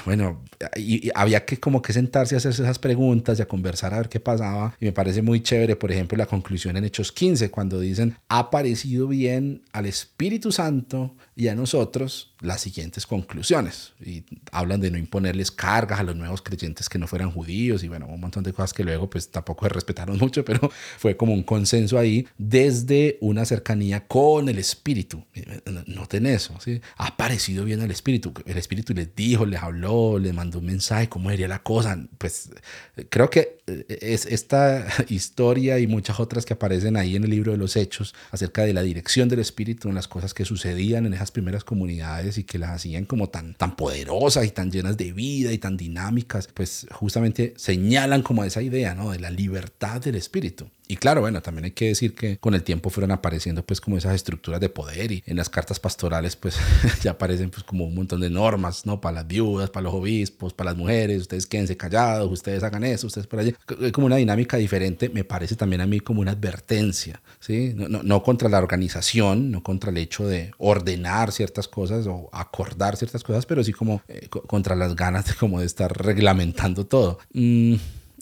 Speaker 1: Bueno, y, y había que como que sentarse a hacerse esas preguntas y a conversar a ver qué pasaba. Y me parece muy chévere, por ejemplo, la conclusión en Hechos 15, cuando dicen, ha parecido bien al Espíritu Santo y a nosotros las siguientes conclusiones. Y hablan de no imponerles cargas a los nuevos creyentes que no fueran judíos y bueno, un montón de cosas que luego pues tampoco se respetaron mucho, pero fue como un consenso ahí desde una cercanía con el Espíritu. Noten eso, ¿sí? Ha parecido bien al Espíritu. El Espíritu les dijo, les habló, les mandó un mensaje, cómo sería la cosa. Pues creo que es esta historia y muchas otras que aparecen ahí en el libro de los Hechos acerca de la dirección del Espíritu en las cosas que sucedían en esas primeras comunidades y que las hacían como tan, tan poderosas y tan llenas de vida y tan dinámicas, pues justamente señalan como esa idea, ¿no? De la libertad del espíritu. Y claro, bueno, también hay que decir que con el tiempo fueron apareciendo pues como esas estructuras de poder y en las cartas pastorales pues ya aparecen pues como un montón de normas, ¿no? Para las viudas, para los obispos, para las mujeres, ustedes quédense callados, ustedes hagan eso, ustedes por allá. Como una dinámica diferente, me parece también a mí como una advertencia, ¿sí? No, no, no contra la organización, no contra el hecho de ordenar ciertas cosas o acordar ciertas cosas, pero sí como eh, contra las ganas de como de estar reglamentando todo. Mm,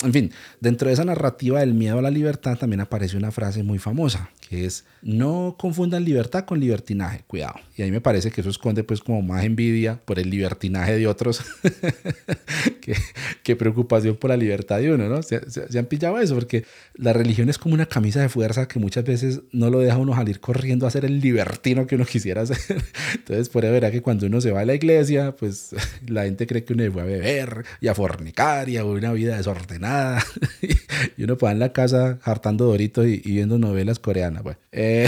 Speaker 1: en fin, dentro de esa narrativa del miedo a la libertad también aparece una frase muy famosa, que es no confundan libertad con libertinaje, cuidado. Y ahí me parece que eso esconde pues como más envidia por el libertinaje de otros que, preocupación por la libertad de uno, ¿no? Se, han pillado eso, porque la religión es como una camisa de fuerza que muchas veces no lo deja uno salir corriendo a ser el libertino que uno quisiera ser. Entonces, por ahí verá que cuando uno se va a la iglesia, pues la gente cree que uno fue a beber y a fornicar y a una vida desordenada. y uno puede en la casa hartando doritos y, viendo novelas coreanas. Bueno, eh,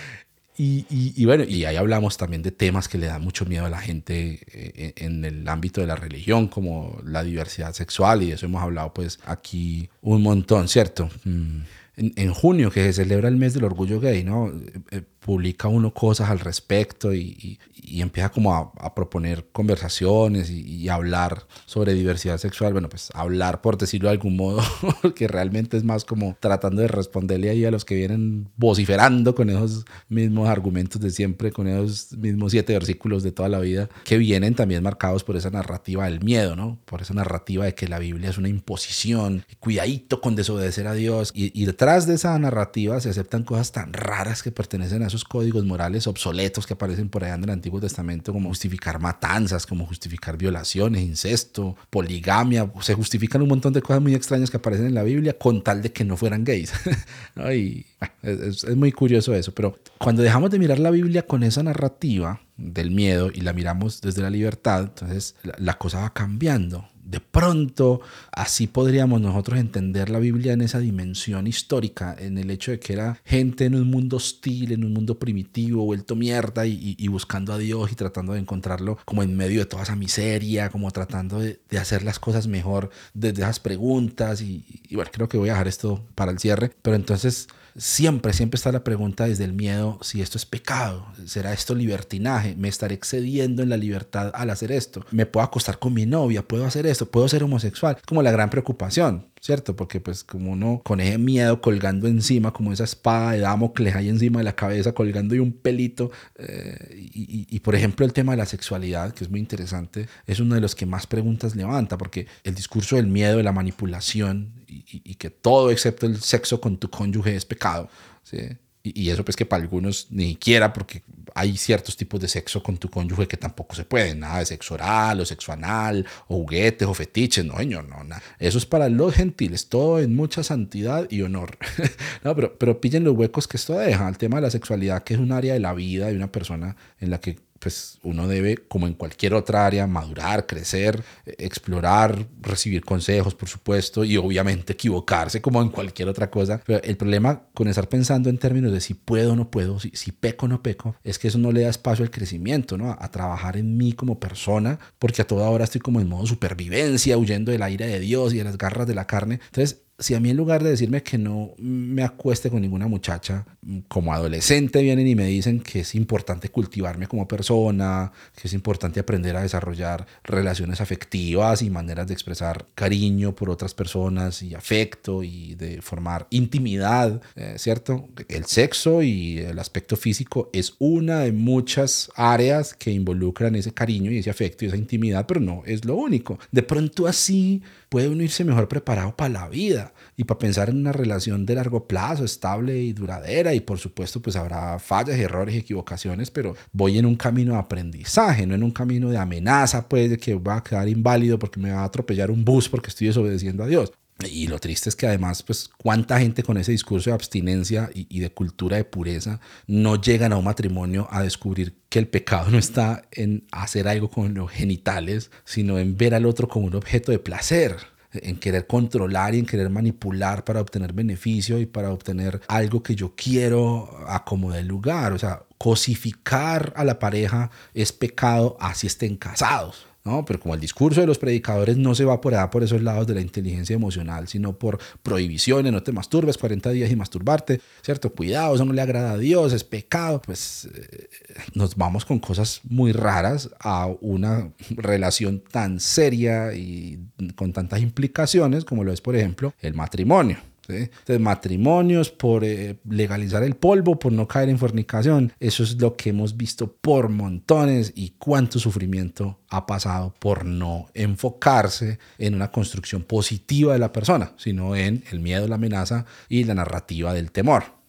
Speaker 1: y, bueno, y ahí hablamos también de temas que le dan mucho miedo a la gente eh, en el ámbito de la religión, como la diversidad sexual, y de eso hemos hablado pues aquí un montón, ¿cierto? Mm. En, junio, que se celebra el mes del orgullo gay, ¿no? Eh, publica uno cosas al respecto y, empieza como a, proponer conversaciones y, hablar sobre diversidad sexual. Bueno, pues hablar por decirlo de algún modo, que realmente es más como tratando de responderle ahí a los que vienen vociferando con esos mismos argumentos de siempre, con esos mismos siete versículos de toda la vida, que vienen también marcados por esa narrativa del miedo, ¿no? Por esa narrativa de que la Biblia es una imposición, cuidadito con desobedecer a Dios. Y, y detrás de esa narrativa se aceptan cosas tan raras que pertenecen a esos códigos morales obsoletos que aparecen por allá en el Antiguo Testamento, como justificar matanzas, como justificar violaciones, incesto, poligamia, se justifican un montón de cosas muy extrañas que aparecen en la Biblia con tal de que no fueran gays. y es, es muy curioso eso, pero cuando dejamos de mirar la Biblia con esa narrativa del miedo y la miramos desde la libertad, entonces la cosa va cambiando de pronto así podríamos nosotros entender la Biblia en esa dimensión histórica, en el hecho de que era gente en un mundo hostil, en un mundo primitivo, vuelto mierda y, buscando a Dios y tratando de encontrarlo como en medio de toda esa miseria, como tratando de, hacer las cosas mejor desde esas preguntas y, y bueno, creo que voy a dejar esto para el cierre, pero entonces Siempre, siempre está la pregunta desde el miedo si esto es pecado, será esto libertinaje, me estaré excediendo en la libertad al hacer esto, me puedo acostar con mi novia, puedo hacer esto, puedo ser homosexual, como la gran preocupación. ¿cierto? Porque pues como uno con ese miedo colgando encima, como esa espada de Damocles ahí encima de la cabeza, colgando y un pelito. Eh, y, y, por ejemplo el tema de la sexualidad, que es muy interesante, es uno de los que más preguntas levanta, porque el discurso del miedo, de la manipulación y, que todo excepto el sexo con tu cónyuge es pecado, ¿sí? Y, eso pues que para algunos ni siquiera, porque hay ciertos tipos de sexo con tu cónyuge que tampoco se pueden, nada de sexo oral o sexo anal o juguetes o fetiches, no señor, no, nada. Eso es para los gentiles, todo en mucha santidad y honor. no, pero, pero pillen los huecos que esto deja, el tema de la sexualidad que es un área de la vida de una persona en la que pues uno debe, como en cualquier otra área, madurar, crecer, explorar, recibir consejos, por supuesto, y obviamente equivocarse como en cualquier otra cosa. Pero el problema con estar pensando en términos de si puedo o no puedo, si, peco no peco, es que eso no le da espacio al crecimiento, ¿no? A, trabajar en mí como persona, porque a toda hora estoy como en modo supervivencia, huyendo del aire de Dios y de las garras de la carne. Entonces, si a mí en lugar de decirme que no me acueste con ninguna muchacha, como adolescente vienen y me dicen que es importante cultivarme como persona, que es importante aprender a desarrollar relaciones afectivas y maneras de expresar cariño por otras personas y afecto y de formar intimidad, eh, ¿cierto? El sexo y el aspecto físico es una de muchas áreas que involucran ese cariño y ese afecto y esa intimidad, pero no es lo único. De pronto así puede uno irse mejor preparado para la vida y para pensar en una relación de largo plazo, estable y duradera. Y por supuesto, pues habrá fallas, errores equivocaciones, pero voy en un camino de aprendizaje, no en un camino de amenaza, pues de que va a quedar inválido porque me va a atropellar un bus porque estoy desobedeciendo a Dios. Y lo triste es que además, pues, cuánta gente con ese discurso de abstinencia y, de cultura de pureza no llegan a un matrimonio a descubrir que el pecado no está en hacer algo con los genitales, sino en ver al otro como un objeto de placer en querer controlar y en querer manipular para obtener beneficio y para obtener algo que yo quiero a como lugar. O sea, cosificar a la pareja es pecado así estén casados. ¿No? Pero como el discurso de los predicadores no se va por allá, por esos lados de la inteligencia emocional, sino por prohibiciones, no te masturbes 40 días y masturbarte, ¿cierto? Cuidado, eso no le agrada a Dios, es pecado. Pues eh, nos vamos con cosas muy raras a una relación tan seria y con tantas implicaciones como lo es, por ejemplo, el matrimonio. Entonces, matrimonios por eh, legalizar el polvo, por no caer en fornicación, eso es lo que hemos visto por montones y cuánto sufrimiento ha pasado por no enfocarse en una construcción positiva de la persona, sino en el miedo, la amenaza y la narrativa del temor.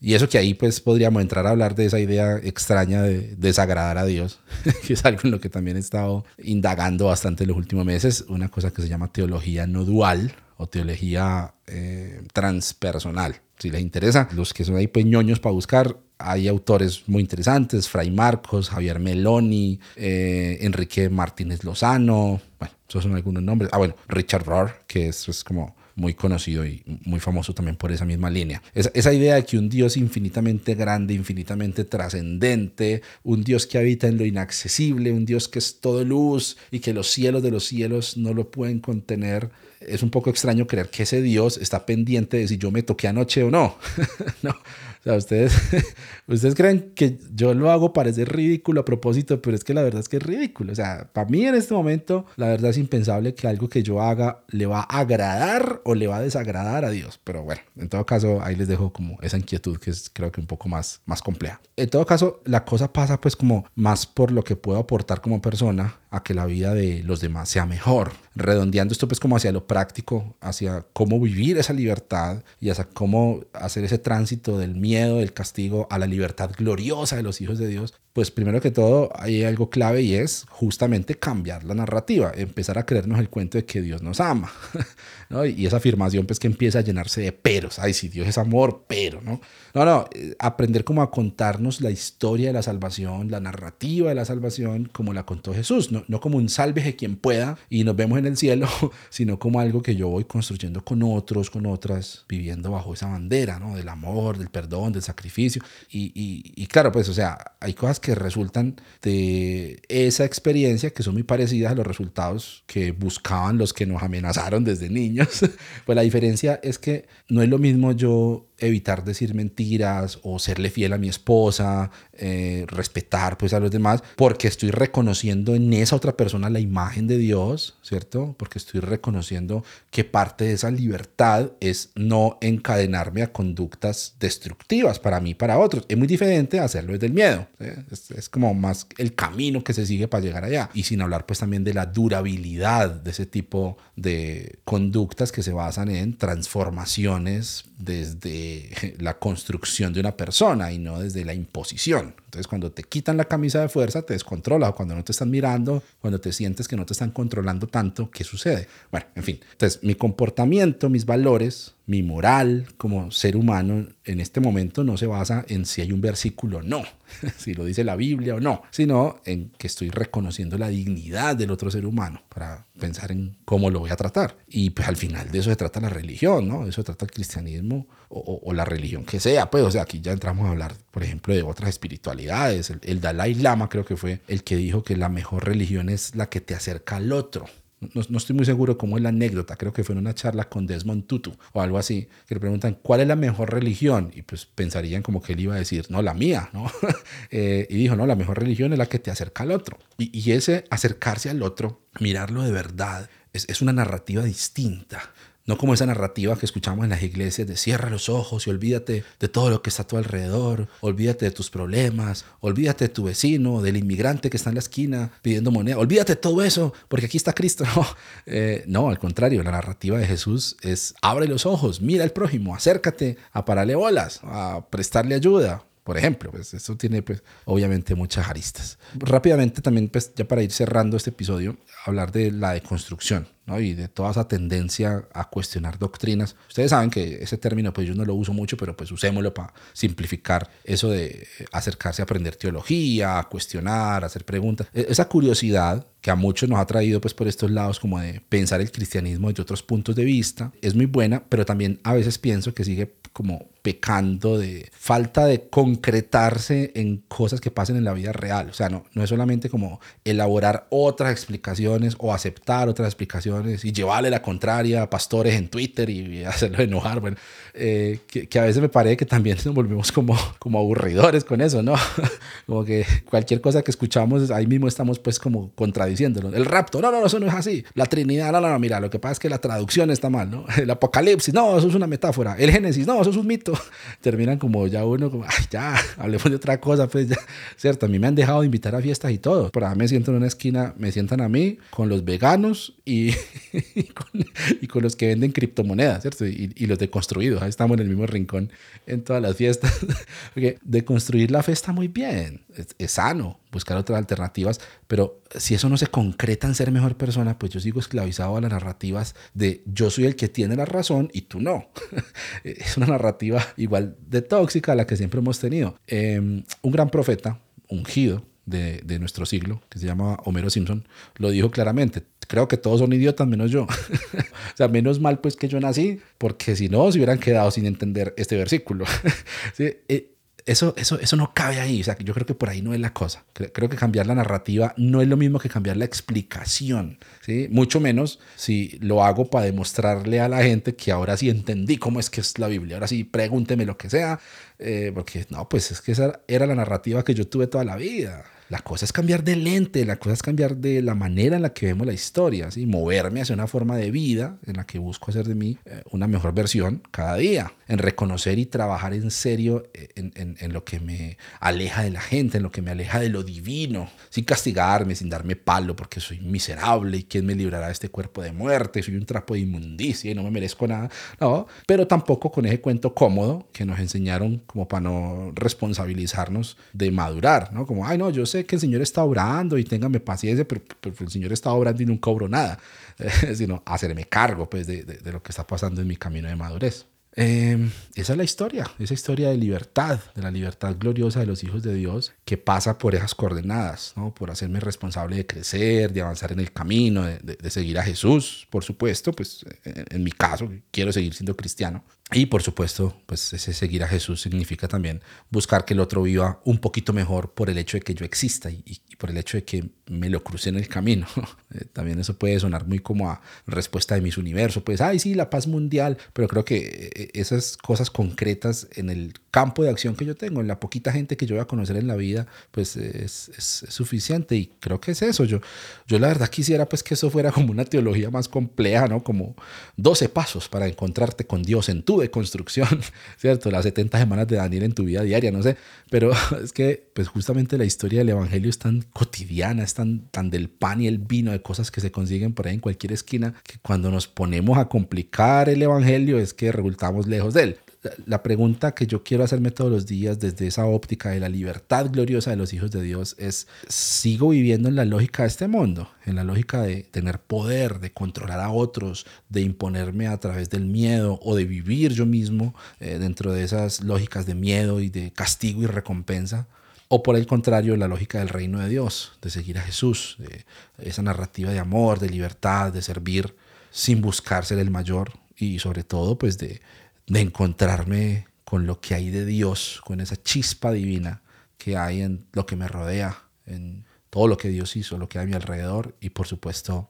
Speaker 1: Y eso que ahí pues podríamos entrar a hablar de esa idea extraña de desagradar a Dios, que es algo en lo que también he estado indagando bastante en los últimos meses, una cosa que se llama teología no dual o teología eh, transpersonal. Si les interesa, los que son ahí peñoños para buscar, hay autores muy interesantes, Fray Marcos, Javier Meloni, eh, Enrique Martínez Lozano, bueno, esos son algunos nombres. Ah, bueno, Richard Rohr, que es, es como muy conocido y muy famoso también por esa misma línea. Esa, idea de que un Dios infinitamente grande, infinitamente trascendente, un Dios que habita en lo inaccesible, un Dios que es todo luz y que los cielos de los cielos no lo pueden contener, es un poco extraño creer que ese Dios está pendiente de si yo me toqué anoche o no. no. O sea, ustedes, ustedes creen que yo lo hago parecer ridículo a propósito, pero es que la verdad es que es ridículo. O sea, para mí en este momento, la verdad es impensable que algo que yo haga le va a agradar o le va a desagradar a Dios. Pero bueno, en todo caso, ahí les dejo como esa inquietud que es creo que un poco más, más compleja. En todo caso, la cosa pasa pues como más por lo que puedo aportar como persona a que la vida de los demás sea mejor. Redondeando esto pues como hacia lo práctico, hacia cómo vivir esa libertad y hacia cómo hacer ese tránsito del miedo, del castigo a la libertad gloriosa de los hijos de Dios, pues primero que todo hay algo clave y es justamente cambiar la narrativa, empezar a creernos el cuento de que Dios nos ama. ¿no? Y esa afirmación pues que empieza a llenarse de peros, ay, si Dios es amor, pero, ¿no? No, no, eh, aprender como a contarnos la historia de la salvación, la narrativa de la salvación, como la contó Jesús, no, no como un sálvese quien pueda y nos vemos en el cielo, sino como algo que yo voy construyendo con otros, con otras, viviendo bajo esa bandera, ¿no? Del amor, del perdón, del sacrificio. Y, y, y claro, pues, o sea, hay cosas que resultan de esa experiencia que son muy parecidas a los resultados que buscaban los que nos amenazaron desde niños. pues la diferencia es que no es lo mismo yo evitar decir mentiras o serle fiel a mi esposa, eh, respetar pues a los demás, porque estoy reconociendo en esa otra persona la imagen de Dios, ¿cierto? Porque estoy reconociendo que parte de esa libertad es no encadenarme a conductas destructivas para mí, para otros. Es muy diferente hacerlo desde el miedo. Es, es, como más el camino que se sigue para llegar allá. Y sin hablar pues también de la durabilidad de ese tipo de conductas que se basan en transformaciones desde la construcción de una persona y no desde la imposición. Entonces, cuando te quitan la camisa de fuerza, te descontrola. Cuando no te están mirando, cuando te sientes que no te están controlando tanto, ¿qué sucede? Bueno, en fin. Entonces, mi comportamiento, mis valores, mi moral como ser humano en este momento no se basa en si hay un versículo o no, si lo dice la Biblia o no, sino en que estoy reconociendo la dignidad del otro ser humano para pensar en cómo lo voy a tratar. Y pues al final de eso se trata la religión, ¿no? Eso se trata el cristianismo o, o, la religión que sea. Pues, o sea, aquí ya entramos a hablar, por ejemplo, de otras espiritualidades. El, Dalai Lama creo que fue el que dijo que la mejor religión es la que te acerca al otro. No, no, estoy muy seguro cómo es la anécdota, creo que fue en una charla con Desmond Tutu o algo así, que le preguntan cuál es la mejor religión y pues pensarían como que él iba a decir, no, la mía, ¿no? eh, y dijo, no, la mejor religión es la que te acerca al otro. Y, ese acercarse al otro, mirarlo de verdad, es una narrativa distinta. No como esa narrativa que escuchamos en las iglesias de cierra los ojos y olvídate de todo lo que está a tu alrededor, olvídate de tus problemas, olvídate de tu vecino, del inmigrante que está en la esquina pidiendo moneda, olvídate de todo eso porque aquí está Cristo. No, eh, no al contrario, la narrativa de Jesús es abre los ojos, mira al prójimo, acércate a pararle bolas, a prestarle ayuda, por ejemplo. Pues eso tiene, pues, obviamente muchas aristas. Rápidamente también, pues, ya para ir cerrando este episodio, hablar de la deconstrucción. ¿No? y de toda esa tendencia a cuestionar doctrinas. Ustedes saben que ese término pues yo no lo uso mucho, pero pues usémoslo para simplificar eso de acercarse a aprender teología, a cuestionar, a hacer preguntas. E-, esa curiosidad que a muchos nos ha traído pues por estos lados como de pensar el cristianismo desde otros puntos de vista, es muy buena, pero también a veces pienso que sigue como pecando de falta de concretarse en cosas que pasen en la vida real. O sea, no, no es solamente como elaborar otras explicaciones o aceptar otras explicaciones y llevarle la contraria a pastores en Twitter y hacerlo enojar. Bueno, eh, que, a veces me parece que también nos volvemos como, como aburridores con eso, ¿no? como que cualquier cosa que escuchamos, ahí mismo estamos pues como contradiciéndolo. El rapto, no, no, eso no es así. La Trinidad, no, no, no, mira, lo que pasa es que la traducción está mal, ¿no? El Apocalipsis, no, eso es una metáfora. El Génesis, no, eso es un mito. terminan como ya uno, como, ay, ya, hablemos de otra cosa, pues ya, ¿cierto? A mí me han dejado de invitar a fiestas y todo. Por ahí me siento en una esquina, me sientan a mí con los veganos y, y, con, los que venden criptomonedas, ¿cierto? Y, y los deconstruidos, ahí estamos en el mismo rincón en todas las fiestas. Porque deconstruir la fe está muy bien, es sano, buscar otras alternativas, pero si eso no se concreta en ser mejor persona, pues yo sigo esclavizado a las narrativas de yo soy el que tiene la razón y tú no. es una narrativa igual de tóxica a la que siempre hemos tenido. Em, un gran profeta, ungido, de, de, nuestro siglo, que se llama Homero Simpson, lo dijo claramente. Creo que todos son idiotas menos yo. o sea, menos mal pues que yo nací, porque si no, se hubieran quedado sin entender este versículo. ¿Sí? Eh, eso, eso, eso no cabe ahí. O sea, yo creo que por ahí no es la cosa. Creo que cambiar la narrativa no es lo mismo que cambiar la explicación. ¿sí? Mucho menos si lo hago para demostrarle a la gente que ahora sí entendí cómo es que es la Biblia. Ahora sí, pregúnteme lo que sea. Eh, porque no, pues es que esa era la narrativa que yo tuve toda la vida. La cosa es cambiar de lente, la cosa es cambiar de la manera en la que vemos la historia, ¿sí? moverme hacia una forma de vida en la que busco hacer de mí eh, una mejor versión cada día, en reconocer y trabajar en serio eh, en, en, lo que me aleja de la gente, en lo que me aleja de lo divino, sin castigarme, sin darme palo porque soy miserable y quién me librará de este cuerpo de muerte, soy un trapo de inmundicia y no me merezco nada, no, pero tampoco con ese cuento cómodo que nos enseñaron como para no responsabilizarnos de madurar, ¿no? Como, ay, no, yo sé que el Señor está obrando y téngame paciencia, pero, el Señor está obrando y nunca cobro nada, sino hacerme cargo pues, de, lo que está pasando en mi camino de madurez. Em, esa es la historia, esa historia de libertad, de la libertad gloriosa de los hijos de Dios que pasa por esas coordenadas, ¿no? por hacerme responsable de crecer, de avanzar en el camino, de, seguir a Jesús, por supuesto, pues en, mi caso quiero seguir siendo cristiano, y por supuesto, pues ese seguir a Jesús significa también buscar que el otro viva un poquito mejor por el hecho de que yo exista y, por el hecho de que me lo cruce en el camino. Eh, también eso puede sonar muy como a respuesta de mis universos, pues, ay, sí, la paz mundial, pero creo que eh, esas cosas concretas en el campo de acción que yo tengo, en la poquita gente que yo voy a conocer en la vida, pues es, es, suficiente y creo que es eso. Yo, yo la verdad quisiera pues que eso fuera como una teología más compleja, ¿no? Como 12 pasos para encontrarte con Dios en tu de construcción, ¿cierto? Las 70 semanas de Daniel en tu vida diaria, no sé, pero es que pues justamente la historia del Evangelio es tan cotidiana, es tan, tan del pan y el vino, de cosas que se consiguen por ahí en cualquier esquina, que cuando nos ponemos a complicar el Evangelio es que resultamos lejos de él la pregunta que yo quiero hacerme todos los días desde esa óptica de la libertad gloriosa de los hijos de Dios es, ¿sigo viviendo en la lógica de este mundo? En la lógica de tener poder, de controlar a otros, de imponerme a través del miedo o de vivir yo mismo eh, dentro de esas lógicas de miedo y de castigo y recompensa? O por el contrario, la lógica del reino de Dios, de seguir a Jesús, de esa narrativa de amor, de libertad, de servir sin buscar ser el mayor y sobre todo pues de de encontrarme con lo que hay de Dios, con esa chispa divina que hay en lo que me rodea, en todo lo que Dios hizo, lo que hay a mi alrededor y por supuesto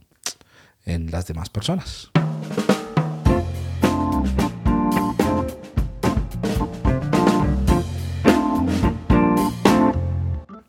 Speaker 1: en las demás personas.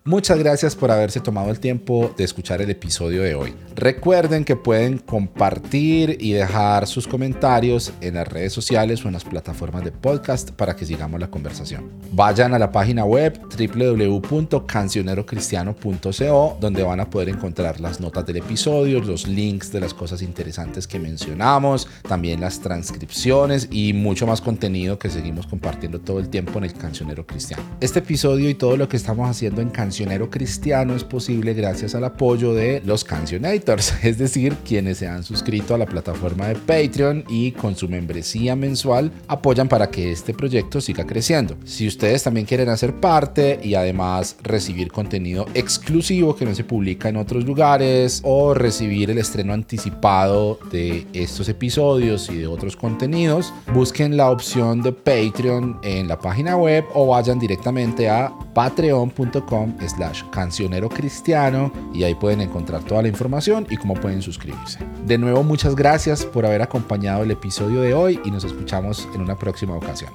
Speaker 1: Muchas gracias por haberse tomado el tiempo de escuchar el episodio de hoy. Recuerden que pueden compartir y dejar sus comentarios en las redes sociales o en las plataformas de podcast para que sigamos la conversación. Vayan a la página web www.cancionerocristiano.co donde van a poder encontrar las notas del episodio, los links de las cosas interesantes que mencionamos, también las transcripciones y mucho más contenido que seguimos compartiendo todo el tiempo en el Cancionero Cristiano. Este episodio y todo lo que estamos haciendo en Cancionero Cristiano es posible gracias al apoyo de los Cancionators, es decir, quienes se han suscrito a la plataforma de Patreon y con su membresía mensual apoyan para que este proyecto siga creciendo. Si ustedes también quieren hacer parte y además recibir contenido exclusivo que no se publica en otros lugares o recibir el estreno anticipado de estos episodios y de otros contenidos, busquen la opción de Patreon en la página web o vayan directamente a patreon.com cancionero cristiano y ahí pueden encontrar toda la información y cómo pueden suscribirse. De nuevo, muchas gracias por haber acompañado el episodio de hoy y nos escuchamos en una próxima ocasión.